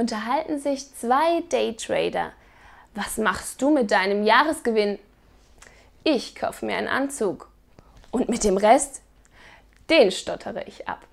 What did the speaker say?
unterhalten sich zwei Daytrader. Was machst du mit deinem Jahresgewinn? Ich kaufe mir einen Anzug. Und mit dem Rest, den stottere ich ab.